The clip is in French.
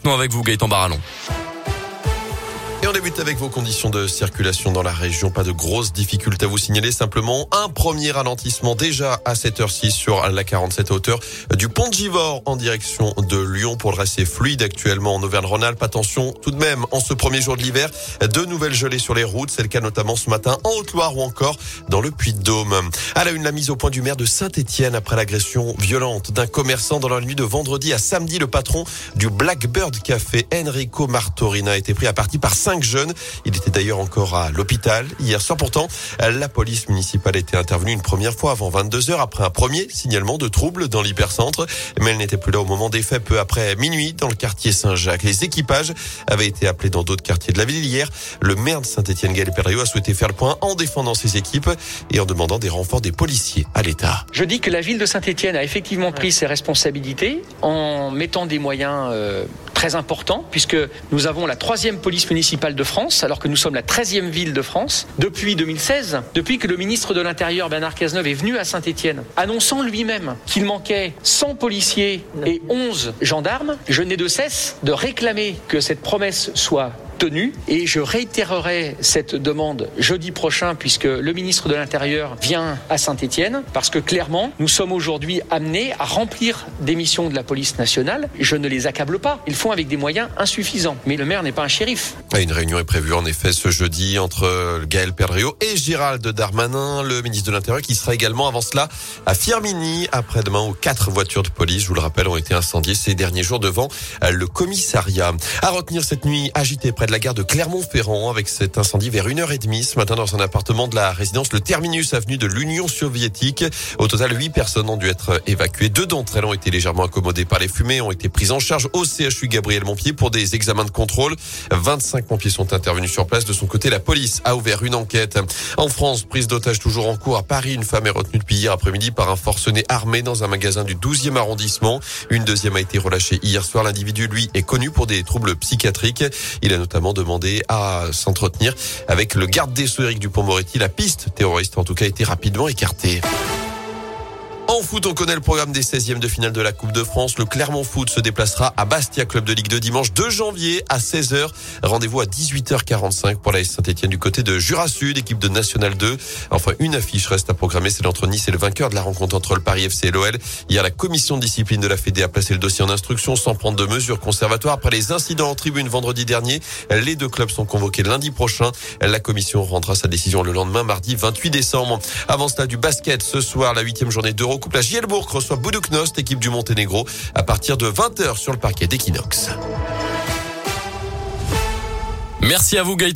maintenant avec vous Gaëtan Barallon. On débute avec vos conditions de circulation dans la région. Pas de grosses difficultés à vous signaler. Simplement un premier ralentissement déjà à 7h06 sur la 47 hauteur du pont de Givors en direction de Lyon. Pour le reste, fluide actuellement en Auvergne-Rhône-Alpes. Attention tout de même en ce premier jour de l'hiver. De nouvelles gelées sur les routes. C'est le cas notamment ce matin en Haute-Loire ou encore dans le Puy-de-Dôme. À la une, la mise au point du maire de Saint-Etienne après l'agression violente d'un commerçant dans la nuit de vendredi à samedi. Le patron du Blackbird Café, Enrico Martorina, a été pris à partie par cinq jeunes. Il était d'ailleurs encore à l'hôpital hier soir. Pourtant, la police municipale était intervenue une première fois avant 22 heures après un premier signalement de troubles dans l'hypercentre. Mais elle n'était plus là au moment des faits peu après minuit dans le quartier Saint-Jacques. Les équipages avaient été appelés dans d'autres quartiers de la ville hier. Le maire de Saint-Etienne, Gaël Perriot, a souhaité faire le point en défendant ses équipes et en demandant des renforts des policiers à l'État. Je dis que la ville de Saint-Etienne a effectivement pris ses responsabilités en mettant des moyens euh, très importants puisque nous avons la troisième police municipale de France alors que nous sommes la treizième ville de France depuis 2016, depuis que le ministre de l'Intérieur Bernard Cazeneuve est venu à Saint-Etienne, annonçant lui-même qu'il manquait 100 policiers et 11 gendarmes. Je n'ai de cesse de réclamer que cette promesse soit tenue et je réitérerai cette demande jeudi prochain puisque le ministre de l'Intérieur vient à Saint-Étienne parce que clairement nous sommes aujourd'hui amenés à remplir des missions de la police nationale. Je ne les accable pas, ils font avec des moyens insuffisants. Mais le maire n'est pas un shérif. Une réunion est prévue en effet ce jeudi entre Gaël Perdriau et Gérald Darmanin, le ministre de l'Intérieur, qui sera également avant cela à Firmini après-demain où quatre voitures de police, je vous le rappelle, ont été incendiées ces derniers jours devant le commissariat. À retenir cette nuit agitée près de la gare de Clermont-Ferrand avec cet incendie vers 1h30 ce matin dans un appartement de la résidence Le Terminus avenue de l'Union soviétique. Au total, 8 personnes ont dû être évacuées. Deux d'entre elles ont été légèrement accommodées par les fumées, ont été prises en charge au CHU Gabriel Montpied pour des examens de contrôle. 25 pompiers sont intervenus sur place. De son côté, la police a ouvert une enquête. En France, prise d'otage toujours en cours à Paris. Une femme est retenue depuis hier après-midi par un forcené armé dans un magasin du 12e arrondissement. Une deuxième a été relâchée hier soir. L'individu, lui, est connu pour des troubles psychiatriques. Il a notamment demandé à s'entretenir avec le garde des Sceaux Éric Dupont-Moretti. La piste terroriste, en tout cas, a été rapidement écartée. Foot, on connaît le programme des 16e de finale de la Coupe de France. Le Clermont Foot se déplacera à Bastia, club de Ligue 2, dimanche 2 janvier à 16h. Rendez-vous à 18h45 pour la Saint-Etienne du côté de Jura Sud, équipe de National 2. Enfin, une affiche reste à programmer, c'est entre Nice et le vainqueur de la rencontre entre le Paris FC et l'OL. Hier, la commission de discipline de la Fédé a placé le dossier en instruction sans prendre de mesures conservatoires. Après les incidents en tribune vendredi dernier, les deux clubs sont convoqués lundi prochain. La commission rendra sa décision le lendemain, mardi 28 décembre. Avant cela, du basket, ce soir, la huitième journée d'Euro Coupe, la Gielbourg reçoit Buduknost, équipe du Monténégro, à partir de 20h sur le parquet d'Equinox. Merci à vous Gaëtan.